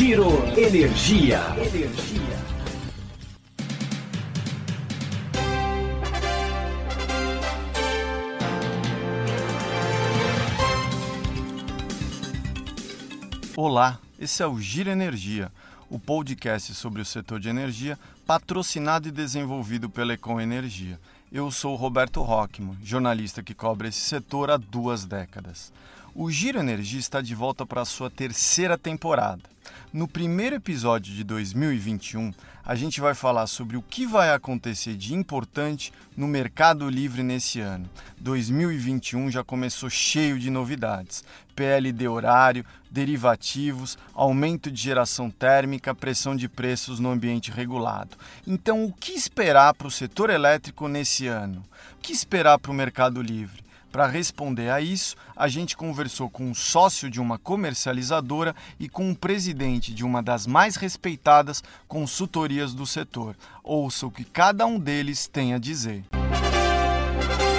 Giro Energia. Olá, esse é o Giro Energia, o podcast sobre o setor de energia, patrocinado e desenvolvido pela Econ Energia. Eu sou Roberto Rockman, jornalista que cobre esse setor há duas décadas. O Giro Energia está de volta para a sua terceira temporada. No primeiro episódio de 2021, a gente vai falar sobre o que vai acontecer de importante no mercado livre nesse ano. 2021 já começou cheio de novidades: PLD horário, derivativos, aumento de geração térmica, pressão de preços no ambiente regulado. Então, o que esperar para o setor elétrico nesse ano? O que esperar para o mercado livre? Para responder a isso, a gente conversou com um sócio de uma comercializadora e com um presidente de uma das mais respeitadas consultorias do setor. Ouça o que cada um deles tem a dizer. Com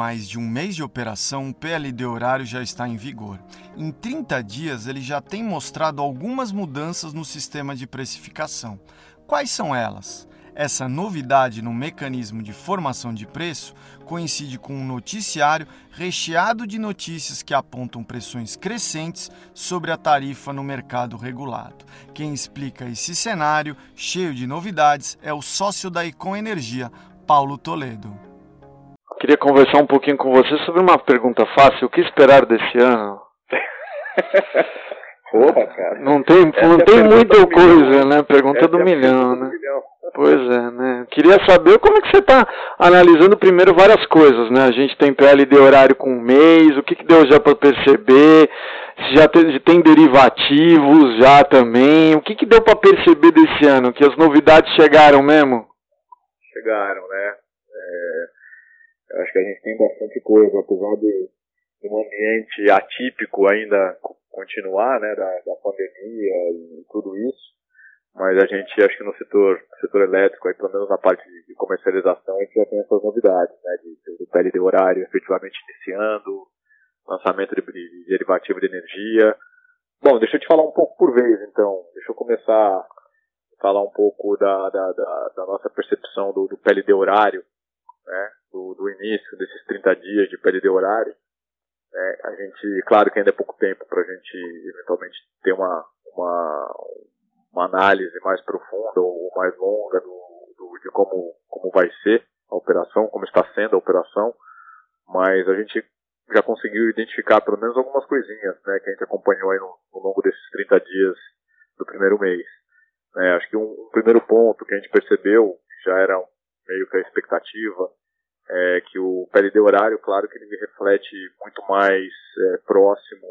mais de um mês de operação, o PLD horário já está em vigor. Em 30 dias, ele já tem mostrado algumas mudanças no sistema de precificação. Quais são elas? Essa novidade no mecanismo de formação de preço coincide com um noticiário recheado de notícias que apontam pressões crescentes sobre a tarifa no mercado regulado. Quem explica esse cenário, cheio de novidades, é o sócio da Econ Energia, Paulo Toledo. Queria conversar um pouquinho com você sobre uma pergunta fácil. O que esperar desse ano? Porra, cara. Não tem, não é tem muita coisa, milhão. né? Pergunta Essa do é milhão, né? do milhão. Pois é, né? Queria saber como é que você está analisando primeiro várias coisas, né? A gente tem PLD horário com um mês, o que, que deu já para perceber, se já te- tem derivativos já também, o que, que deu para perceber desse ano? Que as novidades chegaram mesmo? Chegaram, né? É, eu acho que a gente tem bastante coisa, apesar de, um ambiente atípico ainda co- continuar, né? Da, da pandemia e tudo isso. Mas a gente, acho que no setor, setor elétrico, aí, pelo menos na parte de, de comercialização, a gente já tem essas novidades, né? De, do PLD horário efetivamente iniciando, lançamento de, de derivativo de energia. Bom, deixa eu te falar um pouco por vez, então. Deixa eu começar a falar um pouco da, da, da, da nossa percepção do, do PLD horário, né? Do, do início desses 30 dias de PLD horário. né? A gente, claro que ainda é pouco tempo para a gente eventualmente ter uma, uma, uma análise mais profunda ou mais longa do, do, de como, como vai ser a operação, como está sendo a operação, mas a gente já conseguiu identificar pelo menos algumas coisinhas né, que a gente acompanhou aí no, no longo desses 30 dias do primeiro mês. né. acho que um, um primeiro ponto que a gente percebeu, já era meio que a expectativa, é que o PLD horário, claro que ele reflete muito mais é, próximo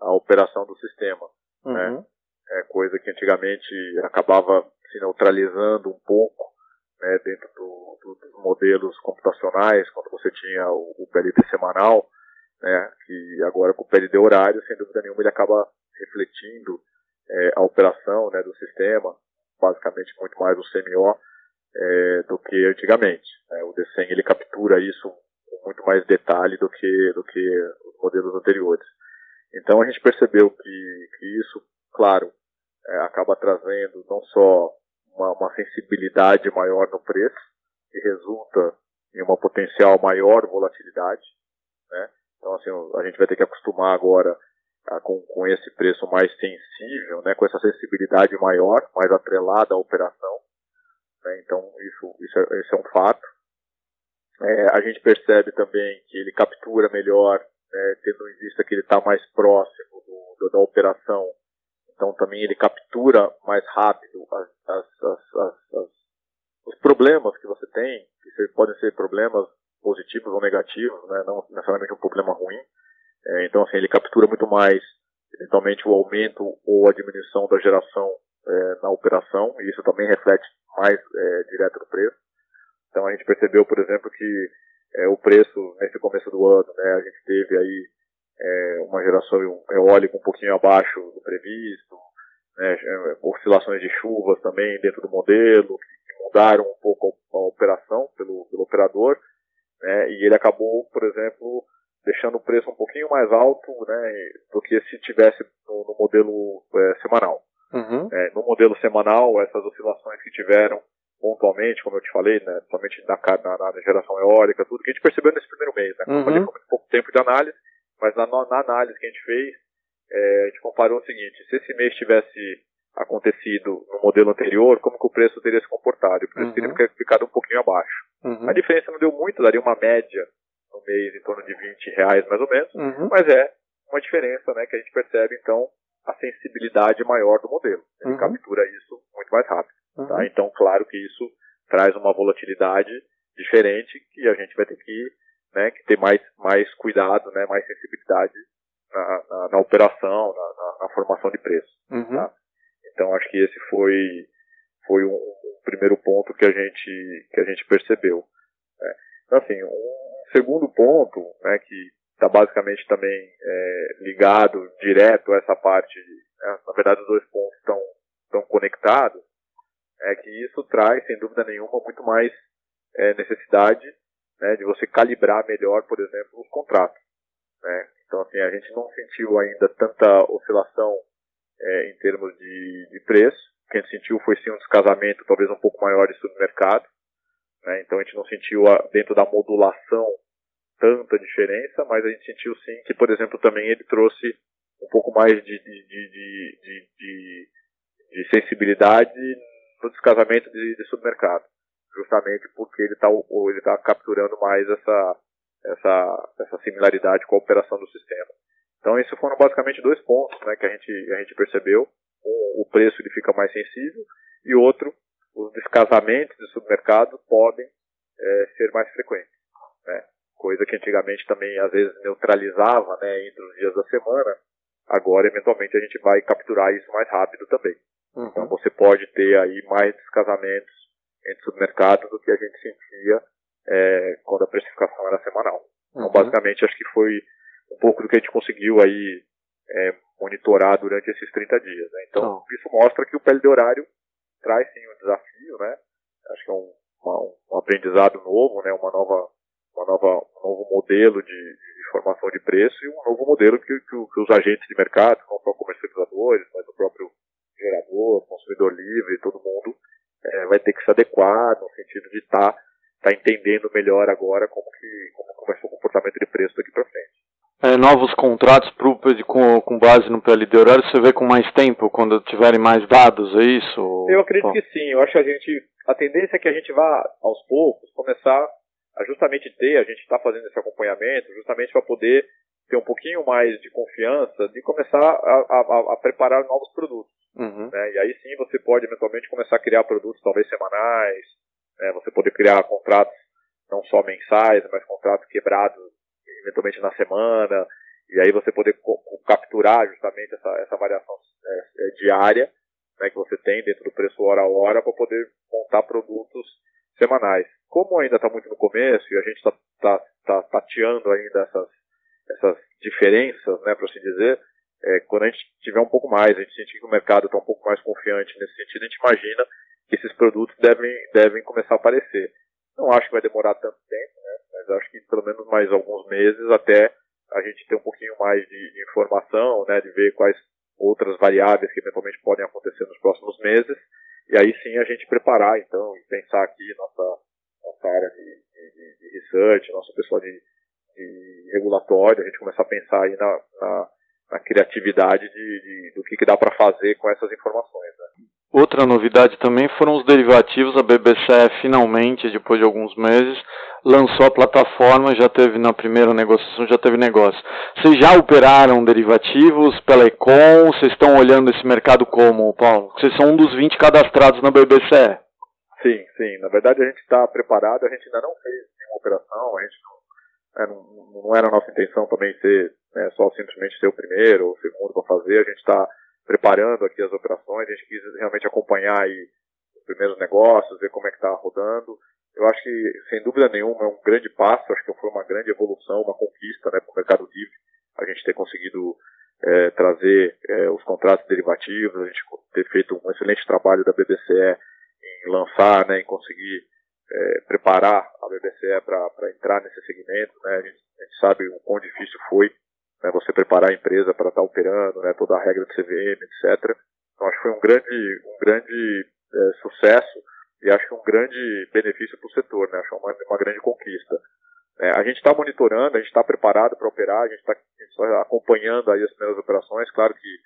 à operação do sistema Uhum. é coisa que antigamente acabava se neutralizando um pouco né, dentro do, do, dos modelos computacionais, quando você tinha o, o PLD semanal, né, que agora com o PLD horário, sem dúvida nenhuma, ele acaba refletindo é, a operação né, do sistema, basicamente muito mais o CMO é, do que antigamente. né. o D100 ele captura isso com muito mais detalhe do que, do que os modelos anteriores. Então a gente percebeu que, que isso, claro, é, acaba trazendo não só uma, uma sensibilidade maior no preço, que resulta em uma potencial maior volatilidade, né? Então assim, a gente vai ter que acostumar agora a, com, com esse preço mais sensível, né? Com essa sensibilidade maior, mais atrelada à operação. Né? Então isso, isso, é, é um fato. É, a gente percebe também que ele captura melhor né, tendo em vista que ele está mais próximo do, do- da operação, então também ele captura mais rápido as, as- as- os problemas que você tem, que podem ser problemas positivos ou negativos, né, não necessariamente um problema ruim. É, então, assim, ele captura muito mais, eventualmente, o aumento ou a diminuição da geração é, na operação, e isso também reflete mais é, direto no preço. Então, a gente percebeu, por exemplo, que é, o preço nesse começo do ano, né, a gente teve aí é, uma geração eólica um pouquinho abaixo do previsto, né, oscilações de chuvas também dentro do modelo, que mudaram um pouco a operação pelo, pelo operador, né, e ele acabou, por exemplo, deixando o preço um pouquinho mais alto né, do que se tivesse no, no modelo é, semanal. Uhum. É, no modelo semanal, essas oscilações que tiveram pontualmente, como eu te falei, né, somente na, na, na, geração eólica, tudo que a gente percebeu nesse primeiro mês. Né, como uhum. eu falei, foi muito pouco tempo de análise, mas na, na análise que a gente fez, é, a gente comparou o seguinte, se esse mês tivesse acontecido no modelo anterior, como que o preço teria se comportado? O preço uhum. teria ficado um pouquinho abaixo. Uhum. A diferença não deu muito, daria uma média no mês em torno de 20 reais mais ou menos, uhum. mas é uma diferença né, que a gente percebe então a sensibilidade maior do modelo. Ele uhum. captura isso muito mais rápido. Tá? Uhum. Então, claro que isso traz uma volatilidade diferente que a gente vai ter que, né, que ter mais, mais cuidado, né, mais sensibilidade na, na, na operação, na, na, formação de preço. Uhum. Tá? Então, acho que esse foi, foi um, um, primeiro ponto que a gente, que a gente percebeu. Né? Então, assim, um segundo ponto, né, que está basicamente também é, ligado direto a essa parte, né, na verdade os dois pontos estão, estão conectados, é que isso traz, sem dúvida nenhuma, muito mais é, necessidade né, de você calibrar melhor, por exemplo, os contratos. Né? Então, assim, a gente não sentiu ainda tanta oscilação é, em termos de, de preço. O que a gente sentiu foi sim um descasamento talvez um pouco maior de submercado. Né? Então, a gente não sentiu a, dentro da modulação tanta diferença, mas a gente sentiu sim que, por exemplo, também ele trouxe um pouco mais de, de, de, de, de sensibilidade no descasamento de, de submercado, justamente porque ele está ele tá capturando mais essa, essa, essa similaridade com a operação do sistema. Então, esses foram basicamente dois pontos né, que a gente, a gente percebeu. Um, o preço ele fica mais sensível e outro, os descasamentos de submercado podem é, ser mais frequentes. Né? Coisa que antigamente também às vezes neutralizava né, entre os dias da semana. Agora, eventualmente, a gente vai capturar isso mais rápido também. Uhum. Então você pode ter aí mais descasamentos entre submercados do que a gente sentia é, quando a precificação era semanal. Então uhum. basicamente acho que foi um pouco do que a gente conseguiu aí é, monitorar durante esses 30 dias. Né? Então uhum. isso mostra que o PLD horário traz sim um desafio, né? Acho que é um, uma, um aprendizado novo, né? Uma nova, nova, um novo modelo de, de formação de preço e um novo modelo que, que, que os agentes de mercado, não só comercializadores, mas o próprio gerador, consumidor livre, todo mundo é, vai ter que se adequar no sentido de estar tá, tá entendendo melhor agora como que como vai ser o comportamento de preço daqui para frente. É, novos contratos pro, com, com base no PLD horário, você vê com mais tempo, quando tiverem mais dados, é isso? Eu acredito que sim. Eu acho que a gente, a tendência é que a gente vá, aos poucos, começar a justamente ter, a gente está fazendo esse acompanhamento, justamente para poder ter um pouquinho mais de confiança de começar a, a, a preparar novos produtos. Uhum. Né? E aí sim você pode eventualmente começar a criar produtos talvez semanais, né? você poder criar contratos não só mensais, mas contratos quebrados eventualmente na semana, e aí você poder capturar justamente essa, essa variação é, é, diária né, que você tem dentro do preço hora a hora para poder montar produtos semanais. Como ainda está muito no começo e a gente está tá, tá, tateando ainda essas essas diferenças, né, para assim dizer, é, quando a gente tiver um pouco mais, a gente sentir que o mercado está um pouco mais confiante nesse sentido, a gente imagina que esses produtos devem, devem começar a aparecer. Não acho que vai demorar tanto tempo, né, mas acho que pelo menos mais alguns meses até a gente ter um pouquinho mais de, de informação, né, de ver quais outras variáveis que eventualmente podem acontecer nos próximos meses, e aí sim a gente preparar, então, e pensar aqui nossa, nossa área de, de, de research, nosso pessoal de, de regulatório, a gente começar a pensar aí na, na, na criatividade de, de, do que, que dá para fazer com essas informações. Né? Outra novidade também foram os derivativos. A BBCE finalmente, depois de alguns meses, lançou a plataforma, já teve na primeira negociação, já teve negócio. Vocês já operaram derivativos pela Econ? Vocês estão olhando esse mercado como, Paulo? Vocês são um dos 20 cadastrados na BBCE. Sim, sim. Na verdade a gente está preparado, a gente ainda não fez nenhuma operação, a gente não é, não, não, era a nossa intenção também ser né, só simplesmente ser o primeiro ou o segundo para fazer. A gente está preparando aqui as operações, a gente quis realmente acompanhar aí os primeiros negócios, ver como é que está rodando. Eu acho que, sem dúvida nenhuma, é um grande passo, acho que foi uma grande evolução, uma conquista né, para o mercado livre, a gente ter conseguido é, trazer é, os contratos derivativos, a gente ter feito um excelente trabalho da BBCE em lançar, né, em conseguir é, preparar a BBCE para entrar nesse segmento. Né, a, gente, a gente sabe o quão difícil foi né, você preparar a empresa para estar tá operando, né, toda a regra de CVM, etc. Então acho que foi um grande, um grande é, sucesso e acho que um grande benefício para o setor, né, acho uma, uma grande conquista. É, a gente está monitorando, a gente está preparado para operar, a gente está tá acompanhando aí as primeiras operações, claro que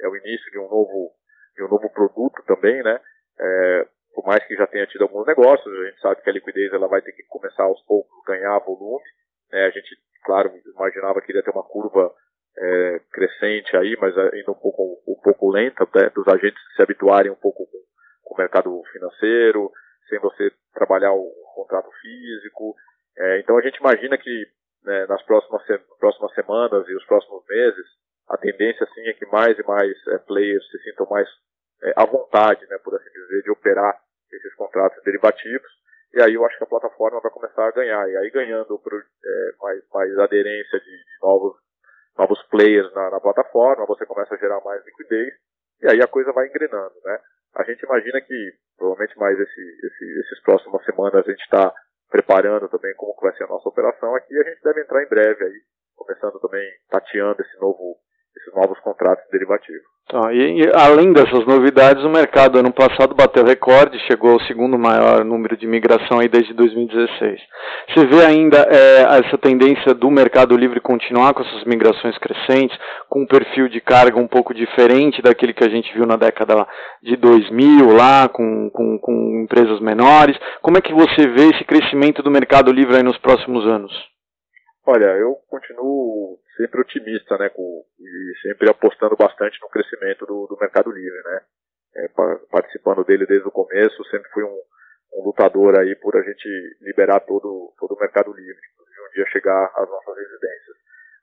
é o início de um novo, de um novo produto também, né? É, por mais que já tenha tido alguns negócios, a gente sabe que a liquidez ela vai ter que começar aos poucos ganhar volume. Né? A gente, claro, imaginava que iria ter uma curva é, crescente aí, mas ainda um pouco, um pouco lenta, né? dos agentes se habituarem um pouco com, com o mercado financeiro, sem você trabalhar o contrato físico, é, então a gente imagina que né, nas próximas, próximas semanas e os próximos meses, a tendência sim é que mais e mais é, players se sintam mais é, à vontade, né, por assim dizer, de operar contratos derivativos. E aí eu acho que a plataforma vai começar a ganhar. E aí ganhando é, mais, mais aderência de, de novos, novos players na, na, plataforma, você começa a gerar mais liquidez. E aí a coisa vai engrenando, né? A gente imagina que provavelmente mais esse, esse, esses próximas semanas a gente está preparando também como vai ser a nossa operação aqui. A gente deve entrar em breve aí, começando também tateando esse novo, esses novos contratos derivativos. Tá, e, e, além dessas novidades, o mercado ano passado bateu recorde, chegou ao segundo maior número de migração aí desde 2016. Você vê ainda é, essa tendência do mercado livre continuar com essas migrações crescentes, com um perfil de carga um pouco diferente daquele que a gente viu na década de 2000 lá, com, com, com empresas menores. Como é que você vê esse crescimento do mercado livre aí nos próximos anos? Olha, eu continuo sempre otimista, né, com, e sempre apostando bastante no crescimento do, do mercado livre, né, é, participando dele desde o começo, sempre fui um, um, lutador aí por a gente liberar todo, todo o mercado livre, inclusive um dia chegar às nossas residências.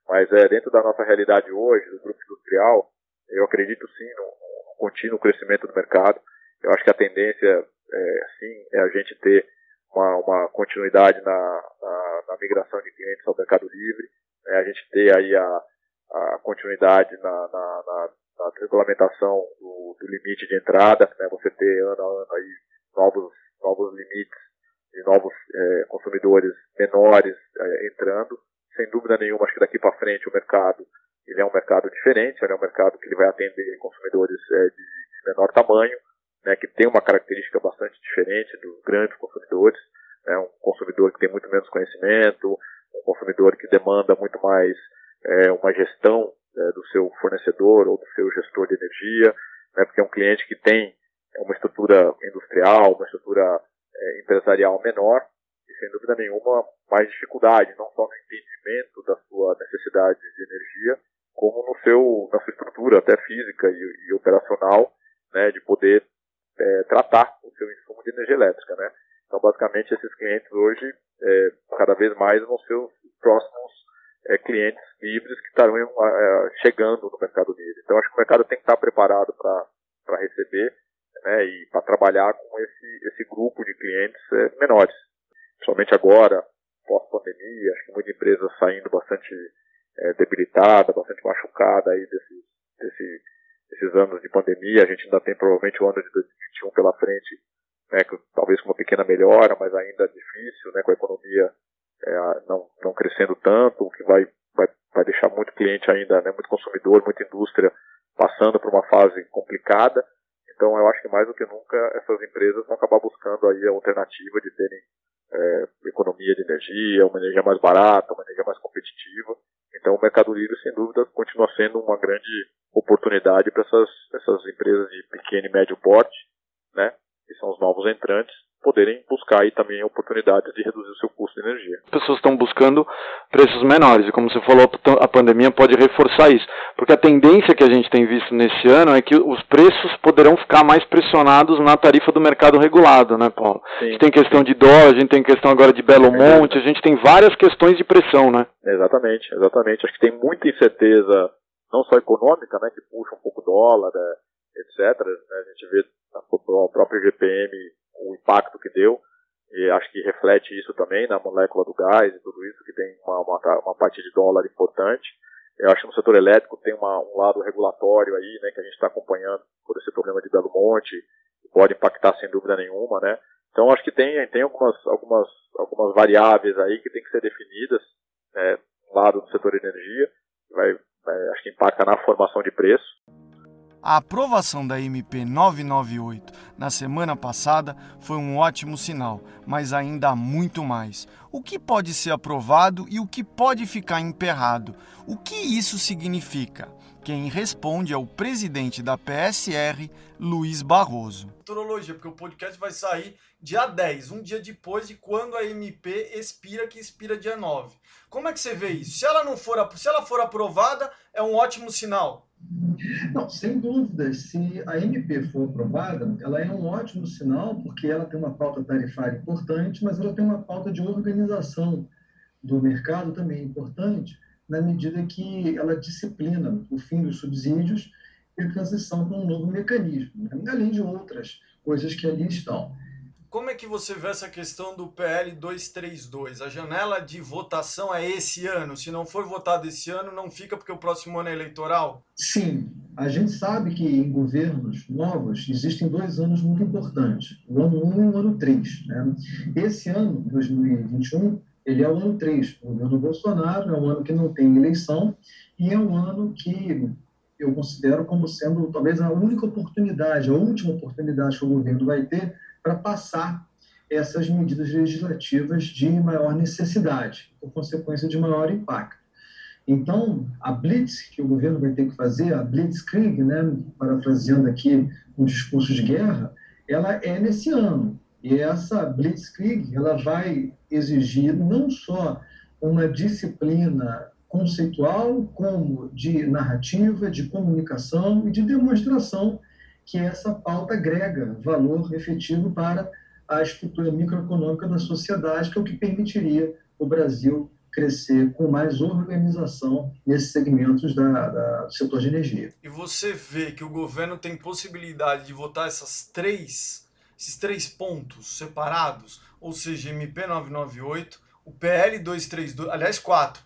Mas é, dentro da nossa realidade hoje, do grupo industrial, eu acredito sim no, no contínuo crescimento do mercado. Eu acho que a tendência, é, sim, é a gente ter uma, uma continuidade na, na, na, migração de clientes ao mercado livre, né, a gente ter aí a, a continuidade na, na, na, na regulamentação do, do, limite de entrada, né, você ter ano a ano aí novos, novos limites de novos é, consumidores menores é, entrando. Sem dúvida nenhuma, acho que daqui para frente o mercado ele é um mercado diferente, ele é um mercado que ele vai atender consumidores é, de, de menor tamanho, né, que tem uma característica bastante diferente dos grandes consumidores, né, um consumidor que tem muito menos conhecimento, um consumidor que demanda muito mais é, uma gestão é, do seu fornecedor ou do seu gestor de energia, né, porque é um cliente que tem uma estrutura industrial, uma estrutura é, empresarial menor e sem dúvida nenhuma mais dificuldade, não só no entendimento da sua necessidade de energia, como no seu, na sua estrutura até física e, e operacional, né, de poder é, tratar o seu insumo de energia elétrica, né? Então, basicamente, esses clientes hoje, é, cada vez mais, vão ser os próximos é, clientes livres que estarão é, chegando no mercado livre. Então, acho que o mercado tem que estar preparado para receber né, e para trabalhar com esse, esse grupo de clientes é, menores. Principalmente agora, pós-pandemia, acho que muita empresa saindo bastante é, debilitada, bastante machucada aí desse, desse esses anos de pandemia, a gente ainda tem provavelmente o ano de 2021 pela frente, né, talvez com uma pequena melhora, mas ainda difícil, né, com a economia é, não, não crescendo tanto, o que vai, vai, vai deixar muito cliente ainda, né, muito consumidor, muita indústria passando por uma fase complicada. Então eu acho que mais do que nunca essas empresas vão acabar buscando aí a alternativa de terem é, economia de energia, uma energia mais barata, uma energia mais competitiva. Então o Mercado Livre, sem dúvida, continua sendo uma grande oportunidade para essas, essas empresas de pequeno e médio porte, né, que são os novos entrantes, poderem buscar aí também oportunidades de reduzir o seu custo de energia. As pessoas estão buscando preços menores e como você falou, a pandemia pode reforçar isso, porque a tendência que a gente tem visto nesse ano é que os preços poderão ficar mais pressionados na tarifa do mercado regulado, né, Paulo? Sim. A gente tem questão de dólar, a gente tem questão agora de Belo Monte, a gente tem várias questões de pressão, né? Exatamente, exatamente. Acho que tem muita incerteza não só econômica, né, que puxa um pouco dólar, né, etc. Né, a gente vê o próprio GPM, o impacto que deu, e acho que reflete isso também na molécula do gás e tudo isso, que tem uma, uma, uma parte de dólar importante. Eu acho que no setor elétrico tem uma, um lado regulatório aí, né, que a gente está acompanhando por esse problema de Belo Monte, que pode impactar sem dúvida nenhuma, né. Então acho que tem, tem algumas, algumas, algumas variáveis aí que tem que ser definidas, né, um lado do setor energia, vai, vai, acho que impacta na formação de preço. A aprovação da MP 998 na semana passada foi um ótimo sinal, mas ainda há muito mais. O que pode ser aprovado e o que pode ficar emperrado? O que isso significa? Quem responde é o presidente da PSR, Luiz Barroso. Futurologia, porque o podcast vai sair dia 10, um dia depois de quando a MP expira, que expira dia 9. Como é que você vê isso? Se ela não for, se ela for aprovada, é um ótimo sinal. Não, sem dúvida. Se a MP for aprovada, ela é um ótimo sinal, porque ela tem uma pauta tarifária importante, mas ela tem uma pauta de organização do mercado também importante, na medida que ela disciplina o fim dos subsídios e transição para um novo mecanismo, né? além de outras coisas que ali estão. Como é que você vê essa questão do PL 232? A janela de votação é esse ano. Se não for votado esse ano, não fica porque o próximo ano é eleitoral? Sim. A gente sabe que em governos novos existem dois anos muito importantes: o ano 1 e o ano 3. Né? Esse ano, 2021, ele é o ano 3. O governo Bolsonaro é um ano que não tem eleição e é um ano que eu considero como sendo talvez a única oportunidade, a última oportunidade que o governo vai ter para passar essas medidas legislativas de maior necessidade, por consequência de maior impacto. Então, a blitz que o governo vai ter que fazer, a blitzkrieg, né, parafraseando aqui um discurso de guerra, ela é nesse ano. E essa blitzkrieg, ela vai exigir não só uma disciplina conceitual, como de narrativa, de comunicação e de demonstração que essa pauta agrega valor efetivo para a estrutura microeconômica da sociedade, que é o que permitiria o Brasil crescer com mais organização nesses segmentos da, da, do setor de energia. E você vê que o governo tem possibilidade de votar essas três, esses três pontos separados, ou seja, MP 998, o PL 232, aliás, quatro,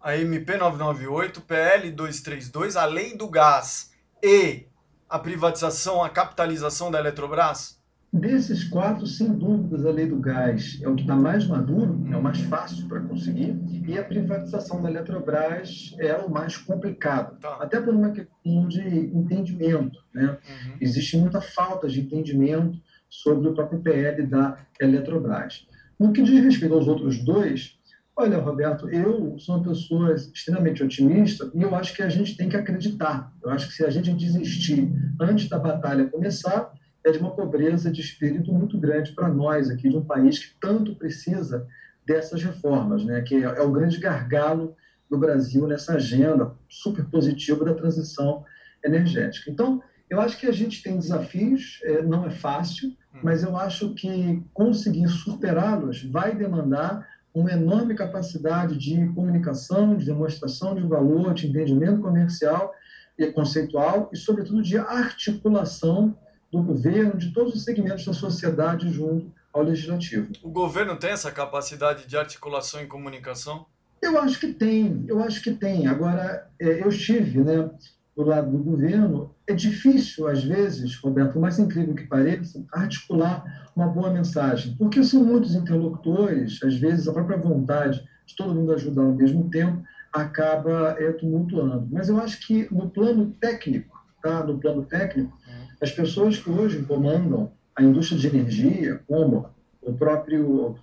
a MP 998, o PL 232, a Lei do Gás e a privatização, a capitalização da Eletrobras? Desses quatro, sem dúvidas, a lei do gás é o que está mais maduro, é o mais fácil para conseguir, e a privatização da Eletrobras é o mais complicado, tá. até por uma questão de entendimento. Né? Uhum. Existe muita falta de entendimento sobre o próprio PL da Eletrobras. No que diz respeito aos outros dois, Olha, Roberto, eu sou uma pessoa extremamente otimista e eu acho que a gente tem que acreditar. Eu acho que se a gente desistir antes da batalha começar, é de uma pobreza de espírito muito grande para nós aqui, de um país que tanto precisa dessas reformas, né? que é, o grande gargalo do Brasil nessa agenda super positiva da transição energética. Então, eu acho que a gente tem desafios, é, não é fácil, hum. mas eu acho que conseguir superá-los vai demandar uma enorme capacidade de comunicação, de demonstração de valor, de entendimento comercial e conceitual e, sobretudo, de articulação do governo, de todos os segmentos da sociedade junto ao legislativo. O governo tem essa capacidade de articulação e comunicação? Eu acho que tem, eu acho que tem. Agora, é, eu estive né, do lado do governo, é difícil, às vezes, Roberto, por mais incrível que pareça, articular uma boa mensagem, porque são muitos interlocutores, às vezes a própria vontade de todo mundo ajudar ao mesmo tempo acaba é, tumultuando. Mas eu acho que no plano técnico, tá? no plano técnico, as pessoas que hoje comandam a indústria de energia, como o próprio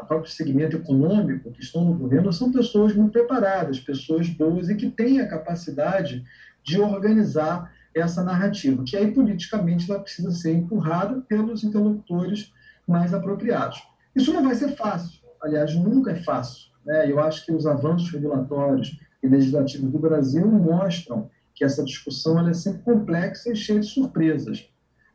o próprio segmento econômico que estão no governo são pessoas muito preparadas, pessoas boas e que têm a capacidade de organizar essa narrativa, que aí politicamente ela precisa ser empurrada pelos interlocutores mais apropriados. Isso não vai ser fácil, aliás, nunca é fácil. Né? Eu acho que os avanços regulatórios e legislativos do Brasil mostram que essa discussão ela é sempre complexa e cheia de surpresas.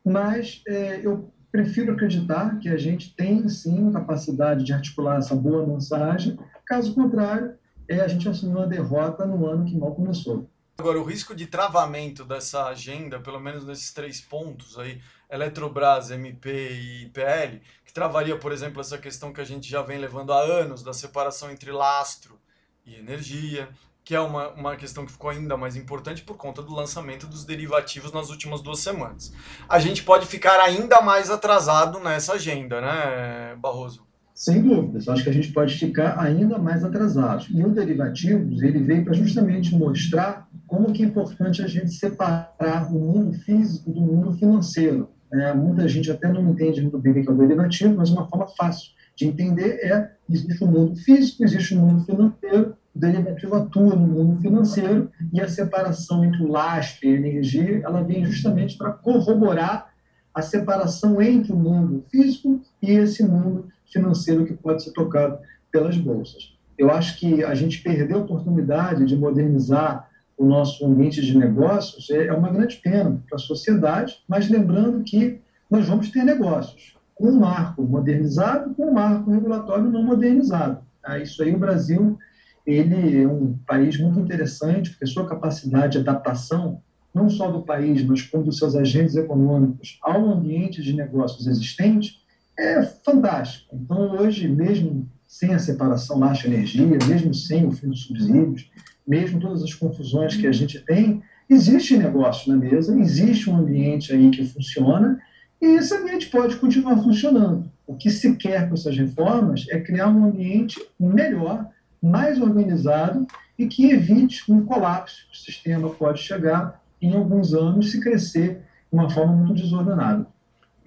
Mas é, eu prefiro acreditar que a gente tem, sim, capacidade de articular essa boa mensagem. Caso contrário, é, a gente assumir uma derrota no ano que mal começou. Agora, o risco de travamento dessa agenda, pelo menos nesses três pontos aí, Eletrobras, MP e PL, que travaria, por exemplo, essa questão que a gente já vem levando há anos da separação entre lastro e energia, que é uma, uma questão que ficou ainda mais importante por conta do lançamento dos derivativos nas últimas duas semanas. A gente pode ficar ainda mais atrasado nessa agenda, né, Barroso? Sem dúvidas, acho que a gente pode ficar ainda mais atrasado. E o derivativos, ele veio para justamente mostrar como que é importante a gente separar o mundo físico do mundo financeiro. É, muita gente até não entende muito bem o que é o derivativo, mas uma forma fácil de entender é existe o um mundo físico, existe o um mundo financeiro, o derivativo atua no mundo financeiro e a separação entre o lastro e a energia, ela vem justamente para corroborar a separação entre o mundo físico e esse mundo financeiro que pode ser tocado pelas bolsas. Eu acho que a gente perdeu a oportunidade de modernizar o nosso ambiente de negócios é uma grande pena para a sociedade, mas lembrando que nós vamos ter negócios com um marco modernizado, com um marco regulatório não modernizado. Tá? Isso aí o Brasil ele é um país muito interessante, porque sua capacidade de adaptação, não só do país, mas como dos seus agentes econômicos ao ambiente de negócios existente, é fantástico. Então, hoje, mesmo sem a separação laxa-energia, mesmo sem o fim dos subsídios, mesmo todas as confusões que a gente tem, existe negócio na mesa, existe um ambiente aí que funciona e esse ambiente pode continuar funcionando. O que se quer com essas reformas é criar um ambiente melhor, mais organizado e que evite um colapso. O sistema pode chegar em alguns anos se crescer de uma forma muito desordenada.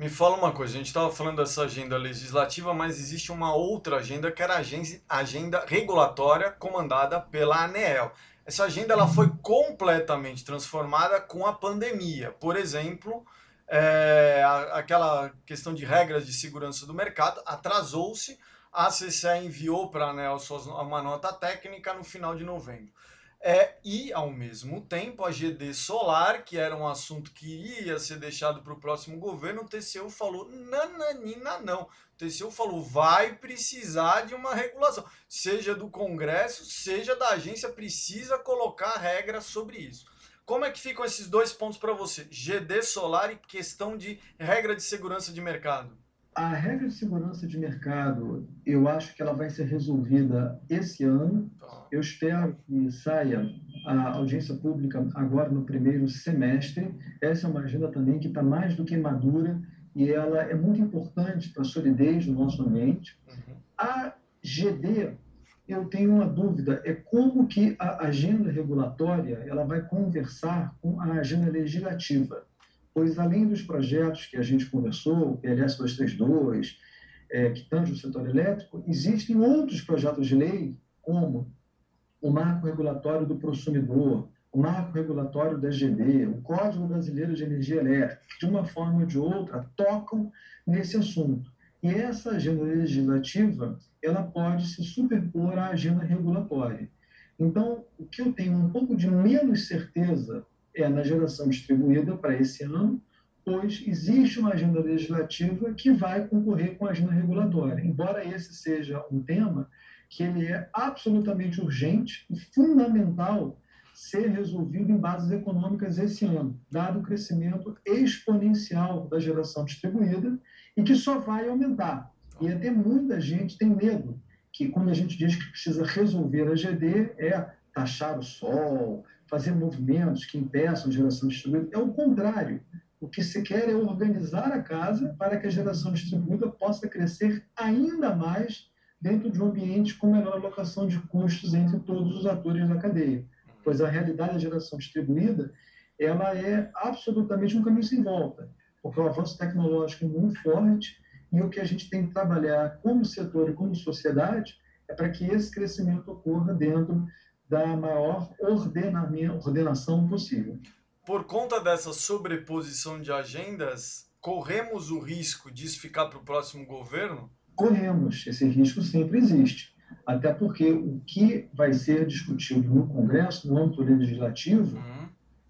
Me fala uma coisa, a gente estava falando dessa agenda legislativa, mas existe uma outra agenda que era a agenda regulatória comandada pela ANEEL. Essa agenda ela foi completamente transformada com a pandemia. Por exemplo, é, aquela questão de regras de segurança do mercado atrasou-se. A CCE enviou para a ANEL uma nota técnica no final de novembro. É, e, ao mesmo tempo, a GD Solar, que era um assunto que ia ser deixado para o próximo governo, o TCU falou: nananina, não. O TCU falou: vai precisar de uma regulação, seja do Congresso, seja da agência, precisa colocar regras sobre isso. Como é que ficam esses dois pontos para você? GD Solar e questão de regra de segurança de mercado. A regra de segurança de mercado, eu acho que ela vai ser resolvida esse ano. Tá. Eu espero que saia a audiência pública agora no primeiro semestre. Essa é uma agenda também que está mais do que madura e ela é muito importante para a solidez do nosso ambiente. Uhum. A GD eu tenho uma dúvida, é como que a agenda regulatória ela vai conversar com a agenda legislativa, pois além dos projetos que a gente conversou, o PLS 232, é, que tange o setor elétrico, existem outros projetos de lei, como o marco regulatório do consumidor, o marco regulatório da GD, o Código Brasileiro de Energia Elétrica, que de uma forma ou de outra tocam nesse assunto. E essa agenda legislativa, ela pode se superpor à agenda regulatória. Então, o que eu tenho um pouco de menos certeza é na geração distribuída para esse ano, pois existe uma agenda legislativa que vai concorrer com a agenda regulatória. Embora esse seja um tema que ele é absolutamente urgente e fundamental ser resolvido em bases econômicas esse ano, dado o crescimento exponencial da geração distribuída e que só vai aumentar. E até muita gente tem medo que quando a gente diz que precisa resolver a GD é taxar o sol, fazer movimentos que impeçam geração distribuída. É o contrário. O que se quer é organizar a casa para que a geração distribuída possa crescer ainda mais dentro de um ambiente com menor alocação de custos entre todos os atores da cadeia. Pois a realidade da geração distribuída ela é absolutamente um caminho sem volta porque o avanço tecnológico é muito forte e o que a gente tem que trabalhar como setor e como sociedade é para que esse crescimento ocorra dentro da maior ordenação possível. Por conta dessa sobreposição de agendas, corremos o risco disso ficar para o próximo governo? Corremos, esse risco sempre existe. Até porque o que vai ser discutido no Congresso, no âmbito legislativo, uhum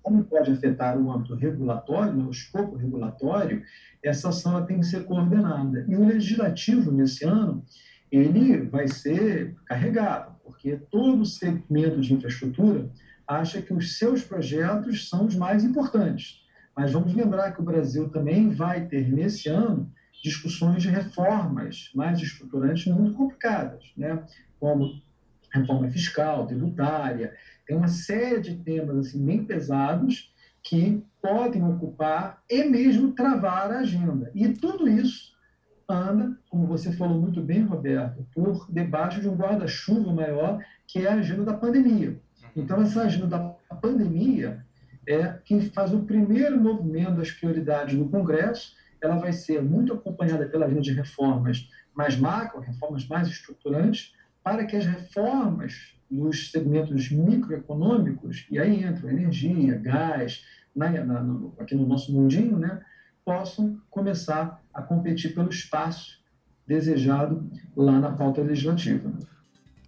como pode afetar o âmbito regulatório, né, o escopo regulatório, essa ação tem que ser coordenada. E o legislativo, nesse ano, ele vai ser carregado, porque todo segmento de infraestrutura acha que os seus projetos são os mais importantes. Mas vamos lembrar que o Brasil também vai ter, nesse ano, discussões de reformas mais estruturantes muito complicadas, né? como reforma fiscal, tributária, Tem uma série de temas assim bem pesados que podem ocupar e mesmo travar a agenda. E tudo isso anda, como você falou muito bem, Roberto, por debaixo de um guarda-chuva maior, que é a agenda da pandemia. Então, essa agenda da pandemia é que faz o primeiro movimento das prioridades no Congresso. Ela vai ser muito acompanhada pela agenda de reformas mais macro, reformas mais estruturantes, para que as reformas nos segmentos microeconômicos, e aí entram energia, gás, na, na, no, aqui no nosso mundinho, né, possam começar a competir pelo espaço desejado lá na pauta legislativa.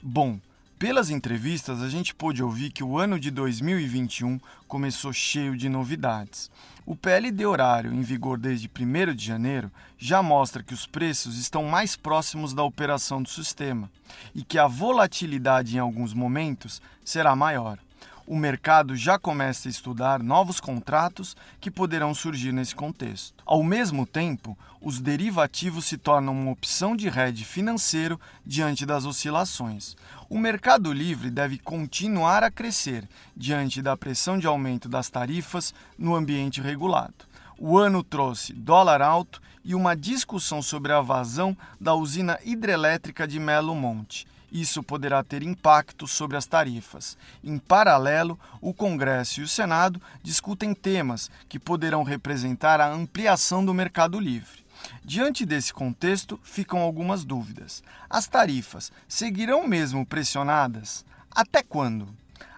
Bom, pelas entrevistas, a gente pôde ouvir que o ano de 2021 começou cheio de novidades. O PLD horário, em vigor desde 1 de janeiro, já mostra que os preços estão mais próximos da operação do sistema e que a volatilidade em alguns momentos será maior o mercado já começa a estudar novos contratos que poderão surgir nesse contexto. Ao mesmo tempo, os derivativos se tornam uma opção de hedge financeiro diante das oscilações. O mercado livre deve continuar a crescer diante da pressão de aumento das tarifas no ambiente regulado. O ano trouxe dólar alto e uma discussão sobre a vazão da usina hidrelétrica de Melo Monte isso poderá ter impacto sobre as tarifas. Em paralelo, o Congresso e o Senado discutem temas que poderão representar a ampliação do mercado livre. Diante desse contexto, ficam algumas dúvidas. As tarifas seguirão mesmo pressionadas? Até quando?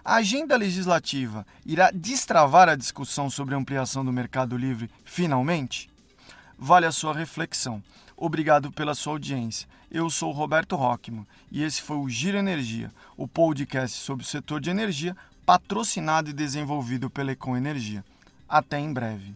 A agenda legislativa irá destravar a discussão sobre a ampliação do mercado livre finalmente? Vale a sua reflexão. Obrigado pela sua audiência. Eu sou Roberto Rockman e esse foi o Giro Energia, o podcast sobre o setor de energia, patrocinado e desenvolvido pela Econ Energia. Até em breve.